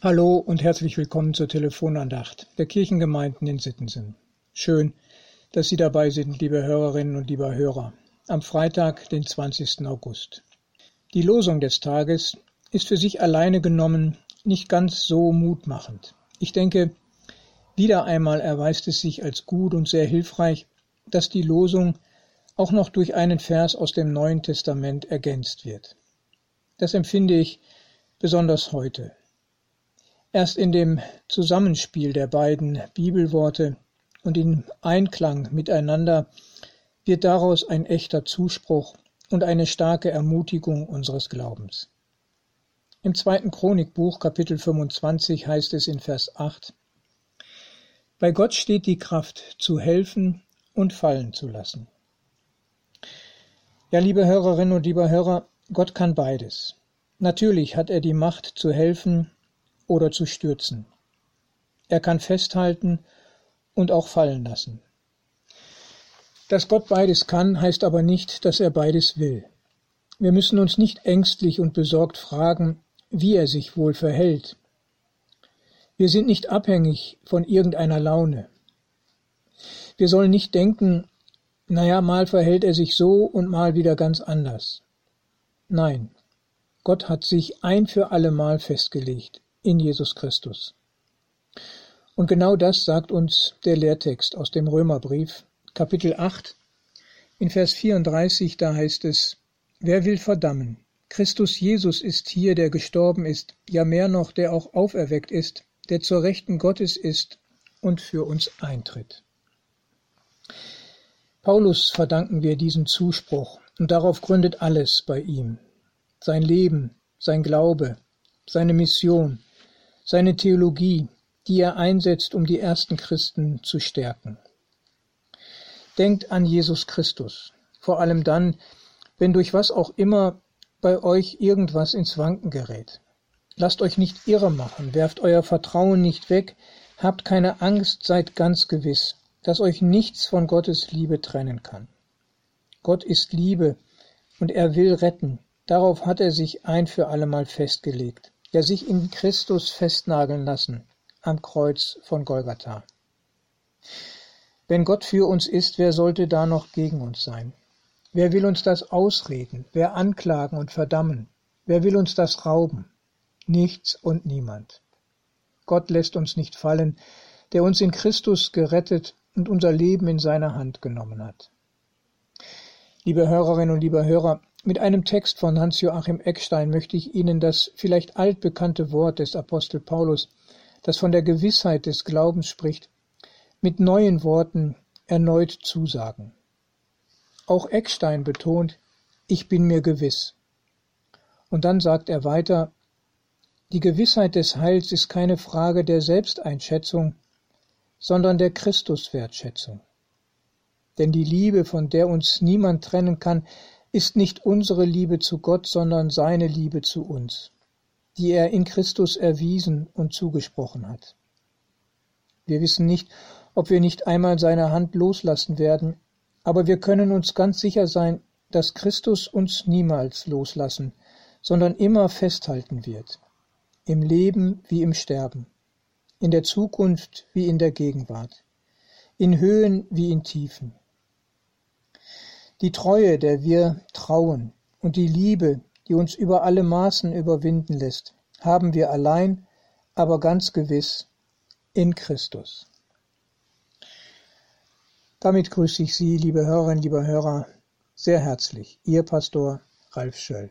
Hallo und herzlich willkommen zur Telefonandacht der Kirchengemeinden in Sittensen. Schön, dass Sie dabei sind, liebe Hörerinnen und lieber Hörer, am Freitag, den 20. August. Die Losung des Tages ist für sich alleine genommen nicht ganz so mutmachend. Ich denke, wieder einmal erweist es sich als gut und sehr hilfreich, dass die Losung auch noch durch einen Vers aus dem Neuen Testament ergänzt wird. Das empfinde ich besonders heute. Erst in dem Zusammenspiel der beiden Bibelworte und in Einklang miteinander wird daraus ein echter Zuspruch und eine starke Ermutigung unseres Glaubens. Im zweiten Chronikbuch Kapitel 25 heißt es in Vers 8 Bei Gott steht die Kraft zu helfen und fallen zu lassen. Ja, liebe Hörerinnen und lieber Hörer, Gott kann beides. Natürlich hat er die Macht zu helfen oder zu stürzen. Er kann festhalten und auch fallen lassen. Dass Gott beides kann, heißt aber nicht, dass er beides will. Wir müssen uns nicht ängstlich und besorgt fragen, wie er sich wohl verhält. Wir sind nicht abhängig von irgendeiner Laune. Wir sollen nicht denken, naja, mal verhält er sich so und mal wieder ganz anders. Nein, Gott hat sich ein für allemal festgelegt in Jesus Christus. Und genau das sagt uns der Lehrtext aus dem Römerbrief, Kapitel 8, in Vers 34, da heißt es, Wer will verdammen? Christus Jesus ist hier, der gestorben ist, ja mehr noch, der auch auferweckt ist, der zur Rechten Gottes ist und für uns eintritt. Paulus verdanken wir diesen Zuspruch, und darauf gründet alles bei ihm. Sein Leben, sein Glaube, seine Mission, seine Theologie, die er einsetzt, um die ersten Christen zu stärken. Denkt an Jesus Christus, vor allem dann, wenn durch was auch immer bei euch irgendwas ins Wanken gerät. Lasst euch nicht irre machen, werft euer Vertrauen nicht weg, habt keine Angst, seid ganz gewiss, dass euch nichts von Gottes Liebe trennen kann. Gott ist Liebe und er will retten, darauf hat er sich ein für allemal festgelegt ja sich in Christus festnageln lassen am Kreuz von Golgatha. Wenn Gott für uns ist, wer sollte da noch gegen uns sein? Wer will uns das ausreden? Wer anklagen und verdammen? Wer will uns das rauben? Nichts und niemand. Gott lässt uns nicht fallen, der uns in Christus gerettet und unser Leben in seine Hand genommen hat. Liebe Hörerinnen und liebe Hörer, mit einem Text von Hans-Joachim Eckstein möchte ich Ihnen das vielleicht altbekannte Wort des Apostel Paulus, das von der Gewissheit des Glaubens spricht, mit neuen Worten erneut zusagen. Auch Eckstein betont, ich bin mir gewiss. Und dann sagt er weiter, die Gewissheit des Heils ist keine Frage der Selbsteinschätzung, sondern der Christuswertschätzung. Denn die Liebe, von der uns niemand trennen kann, ist nicht unsere Liebe zu Gott, sondern seine Liebe zu uns, die er in Christus erwiesen und zugesprochen hat. Wir wissen nicht, ob wir nicht einmal seine Hand loslassen werden, aber wir können uns ganz sicher sein, dass Christus uns niemals loslassen, sondern immer festhalten wird, im Leben wie im Sterben, in der Zukunft wie in der Gegenwart, in Höhen wie in Tiefen. Die Treue, der wir trauen, und die Liebe, die uns über alle Maßen überwinden lässt, haben wir allein, aber ganz gewiss in Christus. Damit grüße ich Sie, liebe Hörerinnen, liebe Hörer, sehr herzlich. Ihr Pastor Ralf Schöll.